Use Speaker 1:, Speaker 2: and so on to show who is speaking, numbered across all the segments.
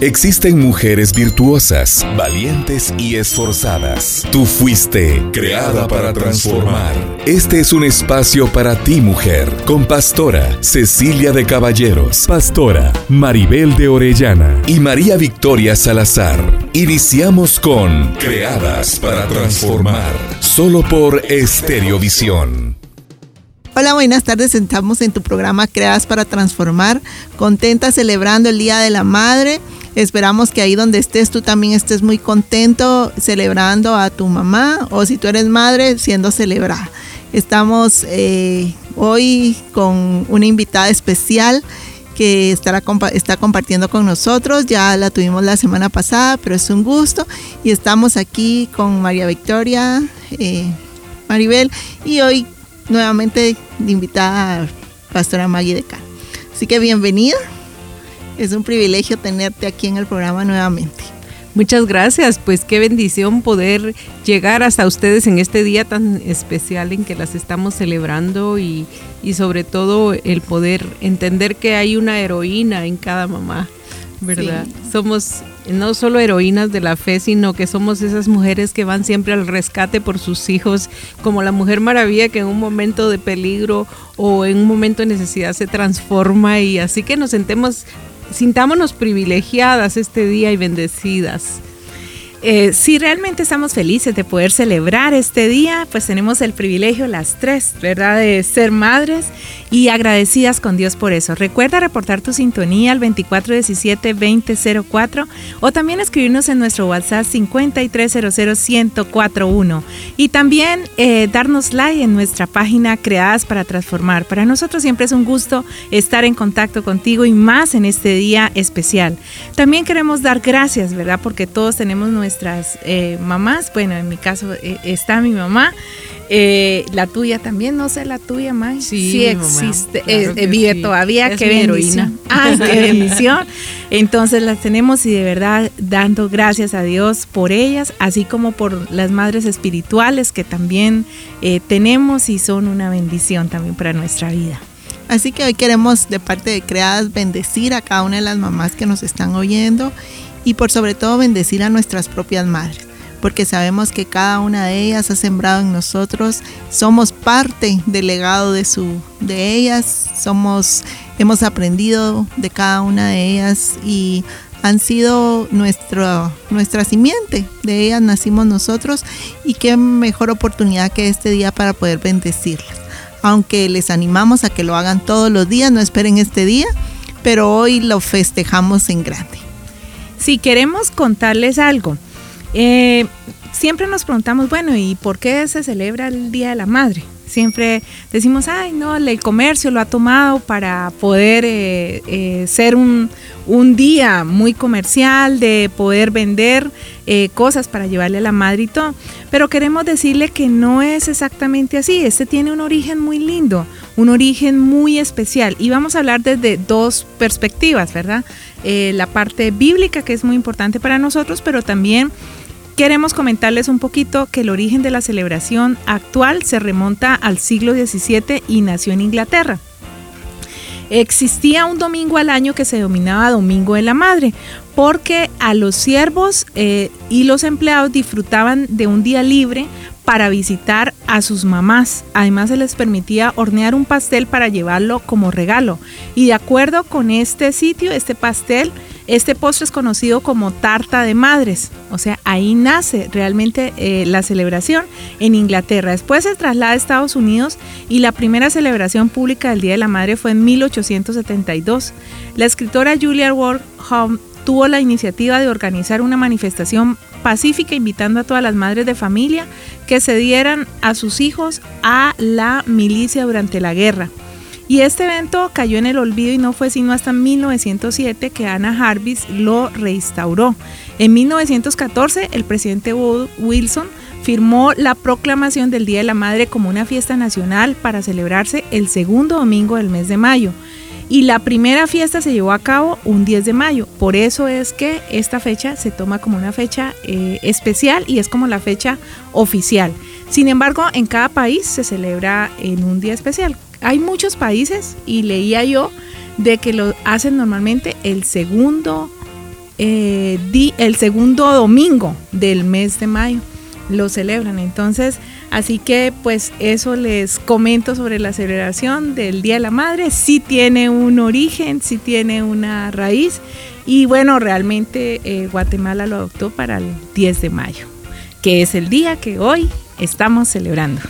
Speaker 1: Existen mujeres virtuosas, valientes y esforzadas. Tú fuiste creada para transformar. Este es un espacio para ti, mujer, con pastora Cecilia de Caballeros, pastora Maribel de Orellana y María Victoria Salazar. Iniciamos con Creadas para transformar, solo por Estereovisión.
Speaker 2: Hola, buenas tardes. Estamos en tu programa Creadas para Transformar, contenta celebrando el Día de la Madre Esperamos que ahí donde estés tú también estés muy contento celebrando a tu mamá o si tú eres madre siendo celebrada. Estamos eh, hoy con una invitada especial que estará, está compartiendo con nosotros. Ya la tuvimos la semana pasada, pero es un gusto. Y estamos aquí con María Victoria, eh, Maribel, y hoy nuevamente invitada a Pastora Maggie de. Así que bienvenida. Es un privilegio tenerte aquí en el programa nuevamente.
Speaker 3: Muchas gracias, pues qué bendición poder llegar hasta ustedes en este día tan especial en que las estamos celebrando y, sobre todo el poder entender que hay una heroína en cada mamá, ¿verdad? Somos no solo heroínas de la fe, sino que somos esas mujeres que van siempre al rescate por sus hijos, como la Mujer Maravilla que en un momento de peligro o en un momento de necesidad se transforma y así que nos sentemos sintámonos privilegiadas este día y bendecidas.
Speaker 4: Eh, si realmente estamos felices de poder celebrar este día, pues tenemos el privilegio las tres, ¿verdad? De ser madres y agradecidas con Dios por eso. Recuerda reportar tu sintonía al 2417-2004 o también escribirnos en nuestro WhatsApp 5300-1041 y también eh, darnos like en nuestra página Creadas para Transformar. Para nosotros siempre es un gusto estar en contacto contigo y más en este día especial. También queremos dar gracias, ¿verdad? Porque todos tenemos nuestra nuestras eh, mamás. Bueno, en mi caso eh, está mi mamá. Eh, la tuya también, no sé, la tuya, más Sí, existe, vive todavía, qué heroína. Ay, qué bendición. Entonces las tenemos y de verdad dando gracias a Dios por ellas, así como por las madres espirituales que también tenemos y son una bendición también para nuestra vida.
Speaker 2: Así que hoy queremos de parte de Creadas bendecir a cada una de las mamás que nos están oyendo y por sobre todo bendecir a nuestras propias madres, porque sabemos que cada una de ellas ha sembrado en nosotros, somos parte del legado de su de ellas, somos hemos aprendido de cada una de ellas y han sido nuestro, nuestra simiente, de ellas nacimos nosotros y qué mejor oportunidad que este día para poder bendecirlas. Aunque les animamos a que lo hagan todos los días, no esperen este día, pero hoy lo festejamos en grande
Speaker 4: si queremos contarles algo, eh, siempre nos preguntamos, bueno, ¿y por qué se celebra el Día de la Madre? Siempre decimos, ay, no, el comercio lo ha tomado para poder eh, eh, ser un, día muy comercial, de poder vender cosas para llevarle a la madre y todo. Pero queremos decirle que no es exactamente así. Este tiene un origen muy lindo, un origen muy especial. Y vamos a hablar desde dos perspectivas, ¿verdad? Eh, la parte bíblica que es muy importante para nosotros, pero también queremos comentarles un poquito que el origen de la celebración actual se remonta al siglo XVII y nació en Inglaterra. Existía un domingo al año que se denominaba Domingo de la Madre, porque a los siervos eh, y los empleados disfrutaban de un día libre para visitar a sus mamás. Además se les permitía hornear un pastel para llevarlo como regalo. Y de acuerdo con este sitio, este pastel, este postre es conocido como tarta de madres. O sea, ahí nace realmente eh, la celebración en Inglaterra. Después se traslada a Estados Unidos y la primera celebración pública del Día de la Madre fue en 1872. La escritora Julia Ward Home tuvo la iniciativa de organizar una manifestación pacífica invitando a todas las madres de familia que se dieran a sus hijos a la milicia durante la guerra. Y este evento cayó en el olvido y no fue sino hasta 1907 que Anna Jarvis lo reinstauró. En 1914 el presidente Wilson firmó la proclamación del Día de la Madre como una fiesta nacional para celebrarse el segundo domingo del mes de mayo. Y la primera fiesta se llevó a cabo un 10 de mayo. Por eso es que esta fecha se toma como una fecha eh, especial y es como la fecha oficial. Sin embargo, en cada país se celebra en un día especial. Hay muchos países y leía yo de que lo hacen normalmente el segundo eh, di, el segundo domingo del mes de mayo lo celebran. Entonces, así que pues eso les comento sobre la celebración del Día de la Madre. Sí tiene un origen, sí tiene una raíz y bueno, realmente eh, Guatemala lo adoptó para el 10 de mayo, que es el día que hoy estamos celebrando.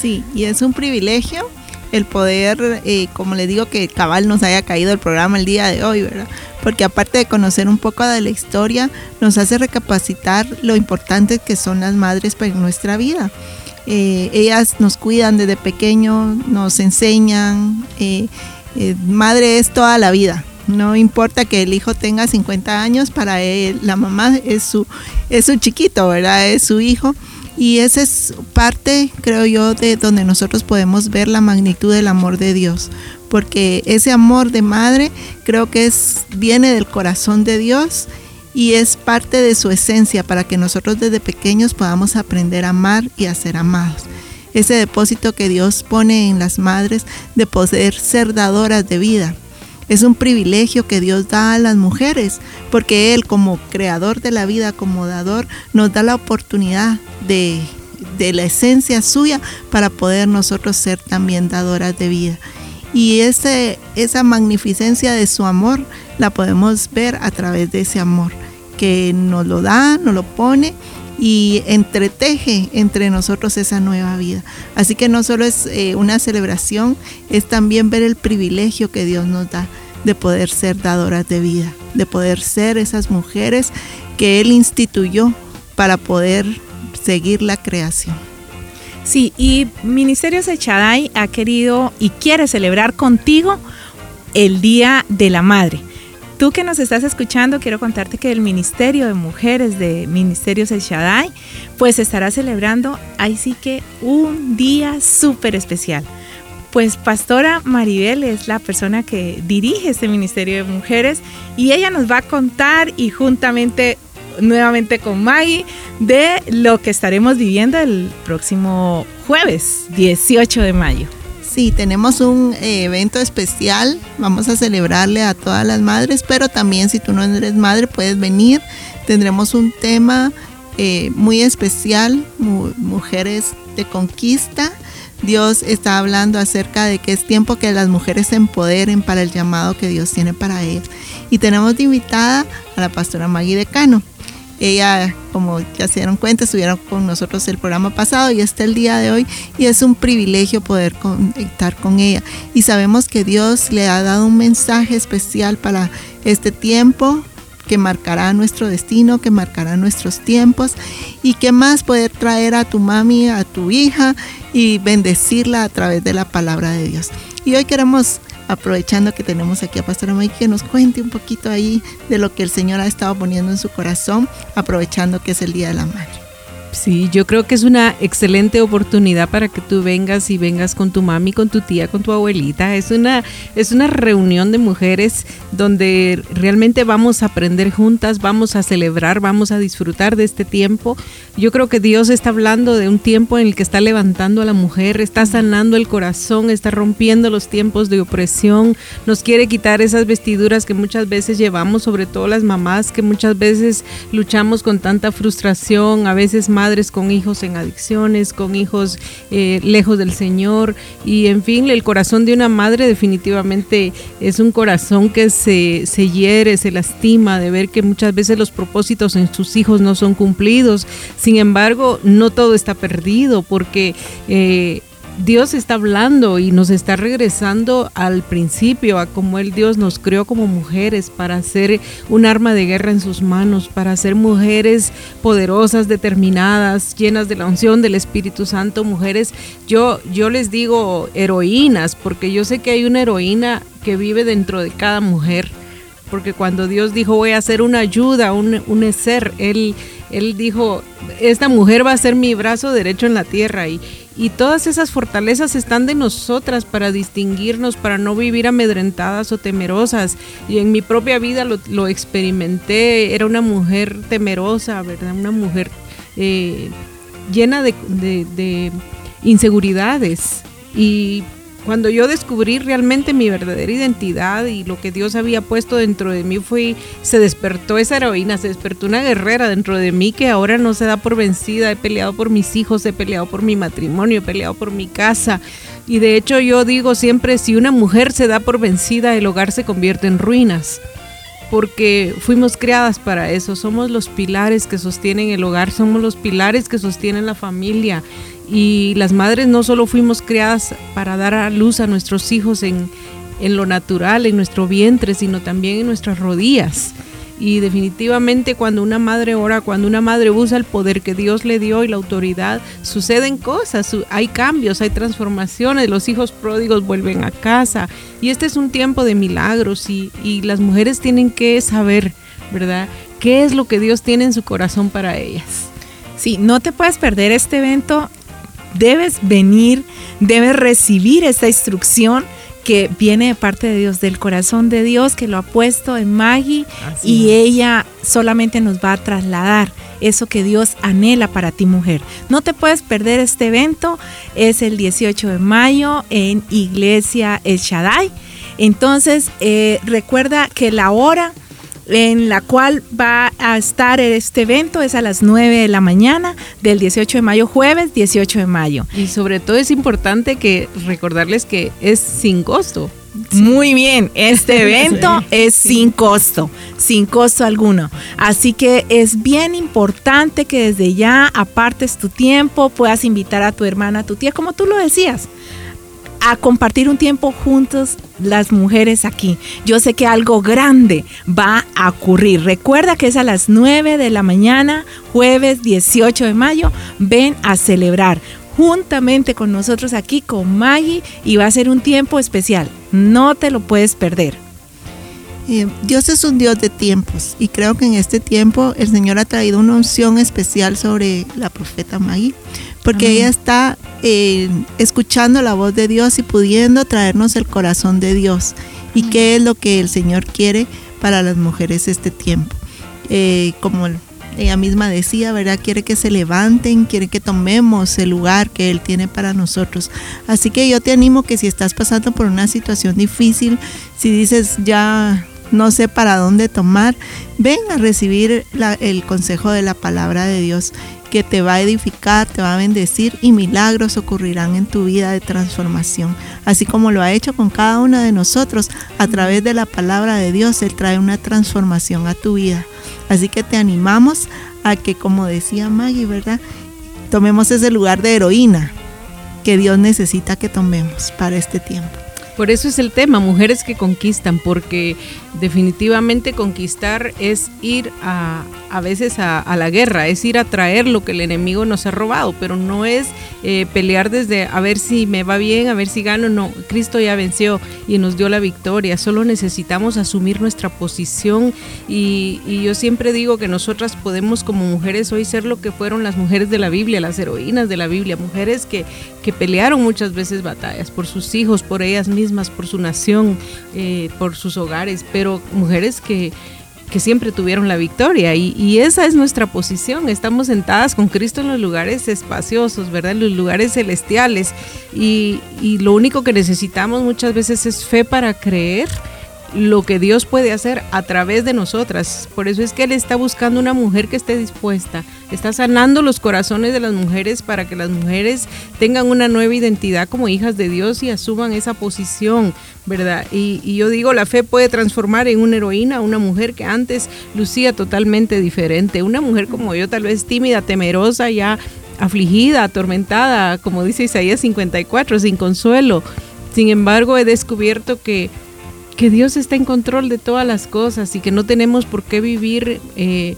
Speaker 2: Sí, y es un privilegio el poder, eh, como le digo, que cabal nos haya caído el programa el día de hoy, ¿verdad? Porque aparte de conocer un poco de la historia, nos hace recapacitar lo importante que son las madres para nuestra vida. Eh, ellas nos cuidan desde pequeño, nos enseñan. Eh, madre es toda la vida. No importa que el hijo tenga 50 años, para él la mamá es su, es su chiquito, ¿verdad? Es su hijo y esa es parte, creo yo, de donde nosotros podemos ver la magnitud del amor de Dios. Porque ese amor de madre creo que es, viene del corazón de Dios y es parte de su esencia para que nosotros desde pequeños podamos aprender a amar y a ser amados. Ese depósito que Dios pone en las madres de poder ser dadoras de vida es un privilegio que Dios da a las mujeres, porque Él como creador de la vida, como dador, nos da la oportunidad de, la esencia suya para poder nosotros ser también dadoras de vida. Y ese, esa magnificencia de su amor la podemos ver a través de ese amor que nos lo da, nos lo pone y entreteje entre nosotros esa nueva vida. Así que no solo es eh, una celebración, es también ver el privilegio que Dios nos da de poder ser dadoras de vida, de poder ser esas mujeres que Él instituyó para poder seguir la creación.
Speaker 4: Sí, y Ministerio Sechaday ha querido y quiere celebrar contigo el Día de la Madre. Tú que nos estás escuchando, quiero contarte que el Ministerio de Mujeres de Ministerio Shaddai, pues estará celebrando ahí sí que un día súper especial. Pues Pastora Maribel es la persona que dirige este Ministerio de Mujeres y ella nos va a contar y juntamente nuevamente con Maggie de lo que estaremos viviendo el próximo jueves 18 de mayo.
Speaker 2: Sí, tenemos un eh, evento especial. Vamos a celebrarle a todas las madres, pero también si tú no eres madre puedes venir. Tendremos un tema eh, muy especial, mujeres de conquista. Dios está hablando acerca de que es tiempo que las mujeres se empoderen para el llamado que Dios tiene para ellas. Y tenemos de invitada a la pastora Maggie Decano. Ella, como ya se dieron cuenta, estuvieron con nosotros el programa pasado y está el día de hoy y es un privilegio poder conectar con ella. Y sabemos que Dios le ha dado un mensaje especial para este tiempo que marcará nuestro destino, que marcará nuestros tiempos y que más poder traer a tu mami, a tu hija y bendecirla a través de la palabra de Dios. Y hoy queremos aprovechando que tenemos aquí a Pastora May, que nos cuente un poquito ahí de lo que el Señor ha estado poniendo en su corazón, aprovechando que es el Día de la Madre.
Speaker 3: Sí, yo creo que es una excelente oportunidad para que tú vengas y vengas con tu mami, con tu tía, con tu abuelita. Es una, es una reunión de mujeres donde realmente vamos a aprender juntas, vamos a celebrar, vamos a disfrutar de este tiempo. Yo creo que Dios está hablando de un tiempo en el que está levantando a la mujer, está sanando el corazón, está rompiendo los tiempos de opresión, nos quiere quitar esas vestiduras que muchas veces llevamos, sobre todo las mamás que muchas veces luchamos con tanta frustración, a veces con hijos en adicciones, con hijos eh, lejos del Señor y en fin, el corazón de una madre definitivamente es un corazón que se, se hiere, se lastima de ver que muchas veces los propósitos en sus hijos no son cumplidos. Sin embargo, no todo está perdido porque eh, Dios está hablando y nos está regresando al principio, a cómo el Dios nos creó como mujeres para ser un arma de guerra en sus manos, para ser mujeres poderosas, determinadas, llenas de la unción del Espíritu Santo, mujeres, yo, yo les digo heroínas, porque yo sé que hay una heroína que vive dentro de cada mujer, porque cuando Dios dijo voy a hacer una ayuda, un, un ser, Él, él dijo, esta mujer va a ser mi brazo derecho en la tierra y, y todas esas fortalezas están de nosotras para distinguirnos, para no vivir amedrentadas o temerosas. Y en mi propia vida lo, experimenté, era una mujer temerosa, ¿verdad? Una mujer eh, llena de, de inseguridades. Y cuando yo descubrí realmente mi verdadera identidad y lo que Dios había puesto dentro de mí fue, se despertó esa heroína, se despertó una guerrera dentro de mí que ahora no se da por vencida. He peleado por mis hijos, he peleado por mi matrimonio, he peleado por mi casa. Y de hecho yo digo siempre, si una mujer se da por vencida, el hogar se convierte en ruinas porque fuimos creadas para eso, somos los pilares que sostienen el hogar, somos los pilares que sostienen la familia y las madres no solo fuimos creadas para dar a luz a nuestros hijos en, en lo natural, en nuestro vientre, sino también en nuestras rodillas. Y definitivamente cuando una madre ora, cuando una madre usa el poder que Dios le dio y la autoridad, suceden cosas, hay cambios, hay transformaciones, los hijos pródigos vuelven a casa. Y este es un tiempo de milagros y, las mujeres tienen que saber, ¿verdad? ¿Qué es lo que Dios tiene en su corazón para ellas?
Speaker 4: Sí, no te puedes perder este evento. Debes venir, debes recibir esta instrucción que viene de parte de Dios, del corazón de Dios que lo ha puesto en Maggie y ella solamente nos va a trasladar eso que Dios anhela para ti mujer. No te puedes perder este evento, es el 18 de mayo en Iglesia El Shaddai. Entonces, eh, recuerda que la hora en la cual va a estar este evento es a las 9 de la mañana del 18 de mayo, jueves 18 de mayo.
Speaker 3: Y sobre todo es importante que recordarles que es sin costo.
Speaker 4: Muy bien, este evento es sin costo, sin costo alguno. Así que es bien importante que desde ya apartes tu tiempo, puedas invitar a tu hermana, a tu tía, como tú lo decías a compartir un tiempo juntos las mujeres aquí. Yo sé que algo grande va a ocurrir. Recuerda que es a las 9 de la mañana, jueves 18 de mayo. Ven a celebrar juntamente con nosotros aquí con Maggie y va a ser un tiempo especial. No te lo puedes perder.
Speaker 2: Eh, Dios es un Dios de tiempos y creo que en este tiempo el Señor ha traído una unción especial sobre la profeta Maggie porque ella está eh, escuchando la voz de Dios y pudiendo traernos el corazón de Dios y qué es lo que el Señor quiere para las mujeres este tiempo. Eh, como ella misma decía, ¿verdad? Quiere que se levanten, quiere que tomemos el lugar que Él tiene para nosotros. Así que yo te animo que si estás pasando por una situación difícil, si dices ya no sé para dónde tomar, ven a recibir el consejo de la palabra de Dios que te va a edificar, te va a bendecir y milagros ocurrirán en tu vida de transformación. Así como lo ha hecho con cada una de nosotros, a través de la palabra de Dios, Él trae una transformación a tu vida. Así que te animamos a que, como decía Maggie, ¿verdad? Tomemos ese lugar de heroína que Dios necesita que tomemos para este tiempo.
Speaker 3: Por eso es el tema, mujeres que conquistan, porque definitivamente conquistar es ir a, a veces a, la guerra, es ir a traer lo que el enemigo nos ha robado, pero no es eh, pelear desde a ver si me va bien, a ver si gano, no, Cristo ya venció y nos dio la victoria, solo necesitamos asumir nuestra posición y, yo siempre digo que nosotras podemos como mujeres hoy ser lo que fueron las mujeres de la Biblia, las heroínas de la Biblia, mujeres que, que pelearon muchas veces batallas por sus hijos, por ellas mismas por su nación, eh, por sus hogares, pero mujeres que, que siempre tuvieron la victoria y, esa es nuestra posición. Estamos sentadas con Cristo en los lugares espaciosos, ¿verdad? En los lugares celestiales y, y lo único que necesitamos muchas veces es fe para creer lo que Dios puede hacer a través de nosotras. Por eso es que Él está buscando una mujer que esté dispuesta, está sanando los corazones de las mujeres para que las mujeres tengan una nueva identidad como hijas de Dios y asuman esa posición, ¿verdad? Y, yo digo, la fe puede transformar en una heroína, una mujer que antes lucía totalmente diferente, una mujer como yo, tal vez tímida, temerosa, ya afligida, atormentada, como dice Isaías 54, sin consuelo. Sin embargo, he descubierto que que Dios está en control de todas las cosas y que no tenemos por qué vivir eh,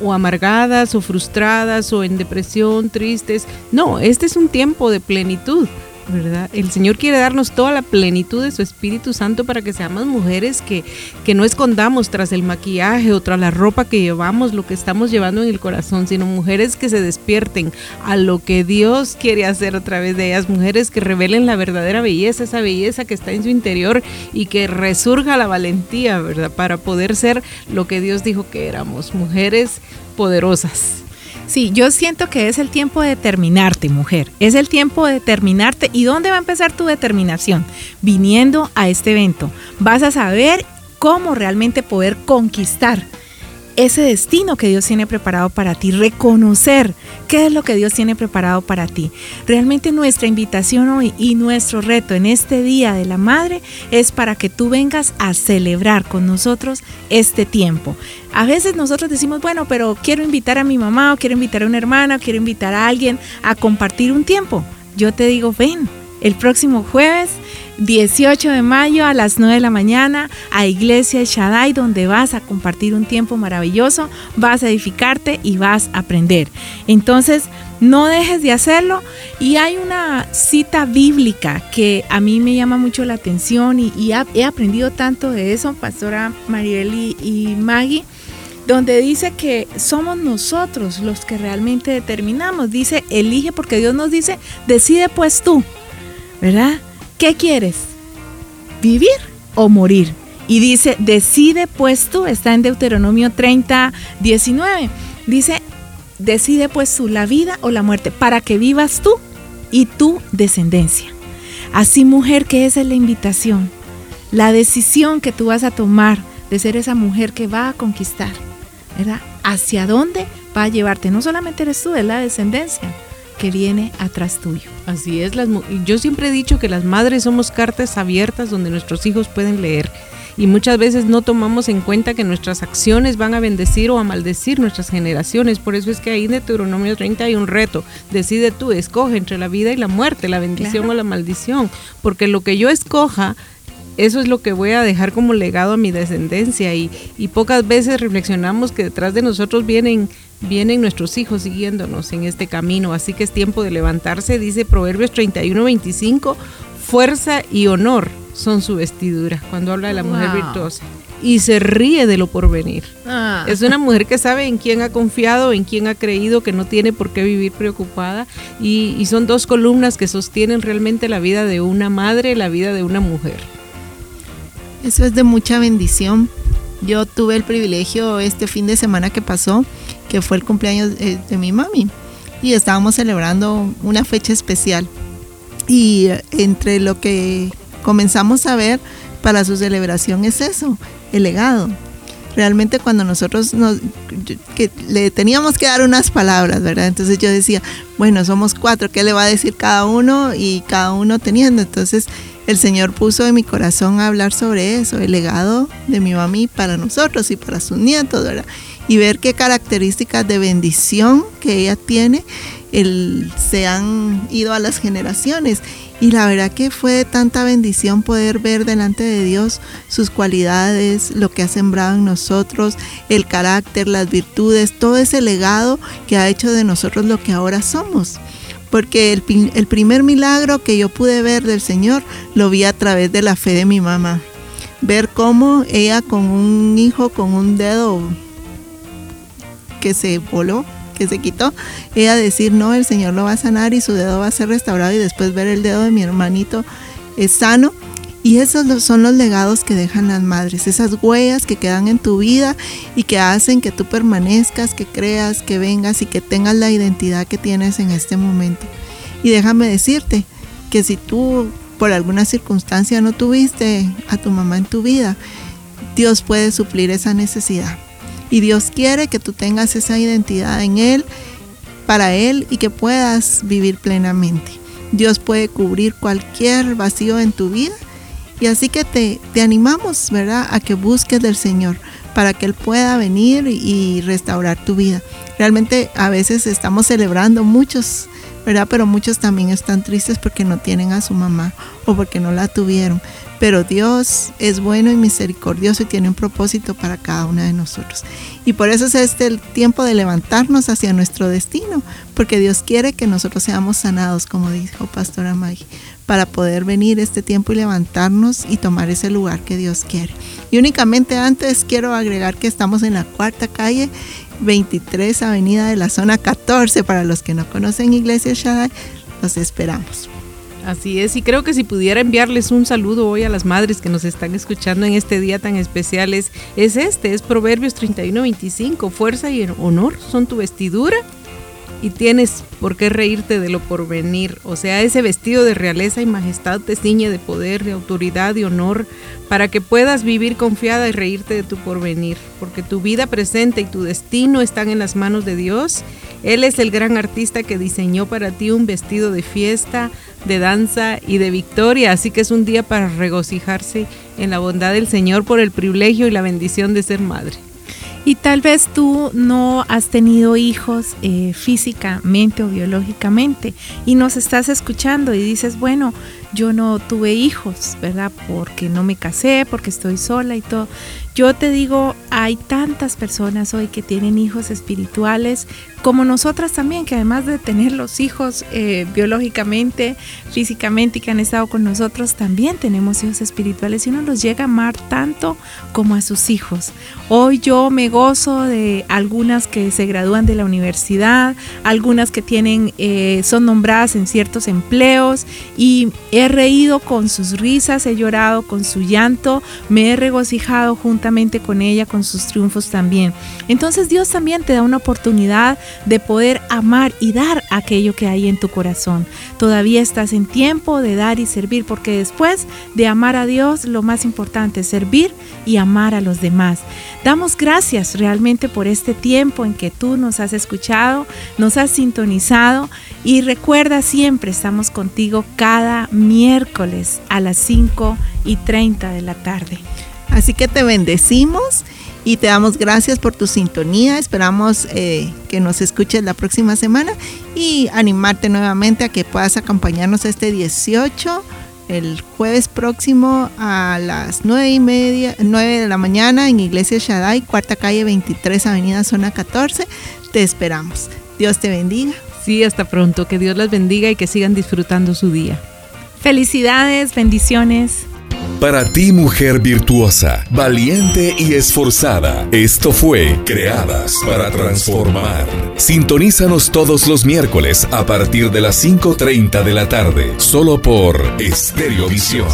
Speaker 3: o amargadas o frustradas o en depresión, tristes. No, este es un tiempo de plenitud. ¿Verdad? El Señor quiere darnos toda la plenitud de su Espíritu Santo para que seamos mujeres que, que no escondamos tras el maquillaje o tras la ropa que llevamos, lo que estamos llevando en el corazón, sino mujeres que se despierten a lo que Dios quiere hacer a través de ellas, mujeres que revelen la verdadera belleza, esa belleza que está en su interior y que resurja la valentía, ¿verdad? Para poder ser lo que Dios dijo que éramos, mujeres poderosas.
Speaker 4: Sí, yo siento que es el tiempo de determinarte, mujer. Es el tiempo de determinarte. ¿Y dónde va a empezar tu determinación? Viniendo a este evento. Vas a saber cómo realmente poder conquistar ese destino que Dios tiene preparado para ti, reconocer qué es lo que Dios tiene preparado para ti. Realmente nuestra invitación hoy y nuestro reto en este Día de la Madre es para que tú vengas a celebrar con nosotros este tiempo. A veces nosotros decimos, bueno, pero quiero invitar a mi mamá o quiero invitar a una hermana o quiero invitar a alguien a compartir un tiempo. Yo te digo, ven, el próximo jueves 18 de mayo a las 9 de la mañana a Iglesia Shaddai, donde vas a compartir un tiempo maravilloso, vas a edificarte y vas a aprender. Entonces, no dejes de hacerlo. Y hay una cita bíblica que a mí me llama mucho la atención y, he aprendido tanto de eso, Pastora Marieli y Maggie donde dice que somos nosotros los que realmente determinamos. Dice, elige porque Dios nos dice, decide pues tú, ¿verdad? ¿Qué quieres? ¿Vivir o morir? Y dice, decide pues tú, está en Deuteronomio 30, 19. Dice, decide pues tú la vida o la muerte, para que vivas tú y tu descendencia. Así mujer que esa es la invitación, la decisión que tú vas a tomar de ser esa mujer que va a conquistar, ¿verdad? ¿Hacia dónde va a llevarte? No solamente eres tú, es la descendencia que viene atrás tuyo.
Speaker 3: Así es, las, yo siempre he dicho que las madres somos cartas abiertas donde nuestros hijos pueden leer y muchas veces no tomamos en cuenta que nuestras acciones van a bendecir o a maldecir nuestras generaciones. Por eso es que ahí en Deuteronomio 30 hay un reto. Decide tú, escoge entre la vida y la muerte, la bendición o la maldición. Porque lo que yo escoja, eso es lo que voy a dejar como legado a mi descendencia. Y, y pocas veces reflexionamos que detrás de nosotros vienen vienen nuestros hijos siguiéndonos en este camino, así que es tiempo de levantarse, dice Proverbios 31, 25, fuerza y honor son su vestidura, cuando habla de la mujer virtuosa. Y se ríe de lo porvenir. Ah. Es una mujer que sabe en quién ha confiado, en quién ha creído, que no tiene por qué vivir preocupada. Y, y son dos columnas que sostienen realmente la vida de una madre, la vida de una mujer.
Speaker 2: Eso es de mucha bendición. Yo tuve el privilegio este fin de semana que pasó que fue el cumpleaños eh, de mi mami. Y estábamos celebrando una fecha especial. Y eh, entre lo que comenzamos a ver para su celebración es eso, el legado. Realmente cuando nosotros nos, que le teníamos que dar unas palabras, ¿verdad? Entonces yo decía, bueno, somos cuatro, ¿qué le va a decir cada uno? Y cada uno teniendo. Entonces el Señor puso en mi corazón a hablar sobre eso, el legado de mi mami para nosotros y para sus nietos, ¿verdad? y ver qué características de bendición que ella tiene el, se han ido a las generaciones. Y la verdad que fue tanta bendición poder ver delante de Dios sus cualidades, lo que ha sembrado en nosotros, el carácter, las virtudes, todo ese legado que ha hecho de nosotros lo que ahora somos. Porque el, primer milagro que yo pude ver del Señor lo vi a través de la fe de mi mamá. Ver cómo ella con un hijo con un dedo que se voló, que se quitó, ella decir, no, el Señor lo va a sanar y su dedo va a ser restaurado y después ver el dedo de mi hermanito es sano. Y esos son los legados que dejan las madres, esas huellas que quedan en tu vida y que hacen que tú permanezcas, que creas, que vengas y que tengas la identidad que tienes en este momento. Y déjame decirte que si tú por alguna circunstancia no tuviste a tu mamá en tu vida, Dios puede suplir esa necesidad. Y Dios quiere que tú tengas esa identidad en Él, para Él y que puedas vivir plenamente. Dios puede cubrir cualquier vacío en tu vida y así que te, te animamos, ¿verdad?, a que busques del Señor para que Él pueda venir y restaurar tu vida. Realmente a veces estamos celebrando muchos, ¿verdad? Pero muchos también están tristes porque no tienen a su mamá o porque no la tuvieron pero Dios es bueno y misericordioso y tiene un propósito para cada una de nosotros. Y por eso es este el tiempo de levantarnos hacia nuestro destino, porque Dios quiere que nosotros seamos sanados, como dijo Pastora Maggie, para poder venir este tiempo y levantarnos y tomar ese lugar que Dios quiere. Y únicamente antes quiero agregar que estamos en la cuarta calle 23 Avenida de la zona 14. Para los que no conocen Iglesia Shaddai, los esperamos.
Speaker 3: Así es, y creo que si pudiera enviarles un saludo hoy a las madres que nos están escuchando en este día tan especial es, este, es Proverbios 31, 25, fuerza y honor son tu vestidura y tienes por qué reírte de lo porvenir. O sea, ese vestido de realeza y majestad te ciñe de poder, de autoridad, de honor, para que puedas vivir confiada y reírte de tu porvenir, porque tu vida presente y tu destino están en las manos de Dios. Él es el gran artista que diseñó para ti un vestido de fiesta, de danza y de victoria, así que es un día para regocijarse en la bondad del Señor por el privilegio y la bendición de ser madre.
Speaker 4: Y tal vez tú no has tenido hijos eh, físicamente o biológicamente y nos estás escuchando y dices, bueno, yo no tuve hijos, ¿verdad? Porque no me casé, porque estoy sola y todo. Yo te digo, hay tantas personas hoy que tienen hijos espirituales, como nosotras también, que además de tener los hijos eh, biológicamente, físicamente y que han estado con nosotros, también tenemos hijos espirituales y uno los llega a amar tanto como a sus hijos. Hoy yo me gozo de algunas que se gradúan de la universidad, algunas que tienen, eh, son nombradas en ciertos empleos y he reído con sus risas, he llorado con su llanto, me he regocijado junto con ella, con sus triunfos también. Entonces Dios también te da una oportunidad de poder amar y dar aquello que hay en tu corazón. Todavía estás en tiempo de dar y servir, porque después de amar a Dios, lo más importante es servir y amar a los demás. Damos gracias realmente por este tiempo en que tú nos has escuchado, nos has sintonizado y recuerda siempre estamos contigo cada miércoles a las 5 y 30 de la tarde.
Speaker 2: Así que te bendecimos y te damos gracias por tu sintonía. Esperamos eh, que nos escuches la próxima semana y animarte nuevamente a que puedas acompañarnos este 18 el jueves próximo a las 9 y media, 9 de la mañana en Iglesia Shaddai, cuarta calle 23, avenida zona 14. Te esperamos. Dios te bendiga.
Speaker 3: Sí, hasta pronto. Que Dios las bendiga y que sigan disfrutando su día.
Speaker 4: Felicidades, bendiciones.
Speaker 1: Para ti, mujer virtuosa, valiente y esforzada, esto fue Creadas para Transformar. Sintonízanos todos los miércoles a partir de las 5.30 de la tarde, solo por Estereovisión.